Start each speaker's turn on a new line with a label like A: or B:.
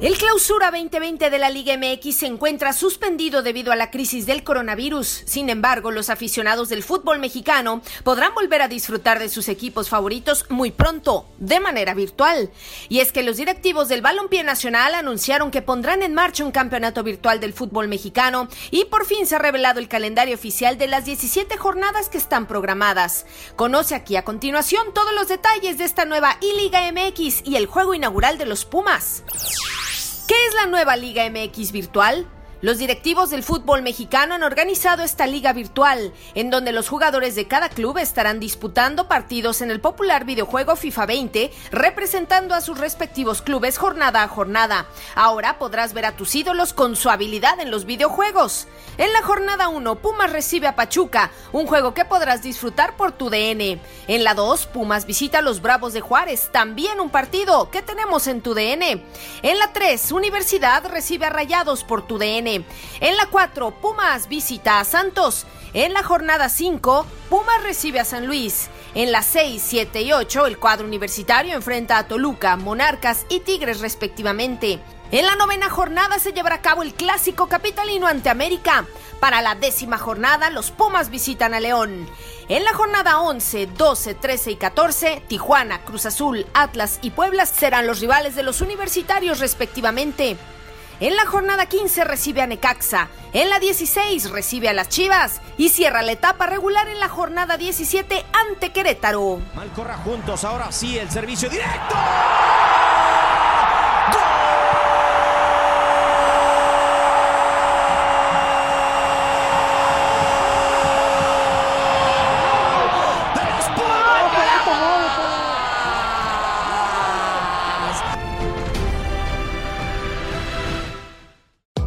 A: El clausura 2020 de la Liga MX se encuentra suspendido debido a la crisis del coronavirus. Sin embargo, los aficionados del fútbol mexicano podrán volver a disfrutar de sus equipos favoritos muy pronto, de manera virtual. Y es que los directivos del Balompié Nacional anunciaron que pondrán en marcha un campeonato virtual del fútbol mexicano y por fin se ha revelado el calendario oficial de las 17 jornadas que están programadas. Conoce aquí a continuación todos los detalles de esta nueva I-Liga MX y el juego inaugural de los Pumas. ¿Qué es la nueva Liga MX virtual? Los directivos del fútbol mexicano han organizado esta liga virtual, en donde los jugadores de cada club estarán disputando partidos en el popular videojuego FIFA 20, representando a sus respectivos clubes jornada a jornada. Ahora podrás ver a tus ídolos con su habilidad en los videojuegos. En la jornada 1, Pumas recibe a Pachuca, un juego que podrás disfrutar por tu DN. En la 2, Pumas visita a los Bravos de Juárez, también un partido que tenemos en tu DN. En la 3, Universidad recibe a Rayados por tu DN. En la 4, Pumas visita a Santos. En la jornada 5, Pumas recibe a San Luis. En las 6, 7 y 8, el cuadro universitario enfrenta a Toluca, Monarcas y Tigres respectivamente. En la novena jornada se llevará a cabo el clásico capitalino ante América. Para la décima jornada, los Pumas visitan a León. En la jornada 11, 12, 13 y 14, Tijuana, Cruz Azul, Atlas y Puebla serán los rivales de los universitarios respectivamente. En la jornada 15 recibe a Necaxa, en la 16 recibe a las Chivas y cierra la etapa regular en la jornada 17 ante Querétaro.
B: Malcorra juntos, ahora sí el servicio directo.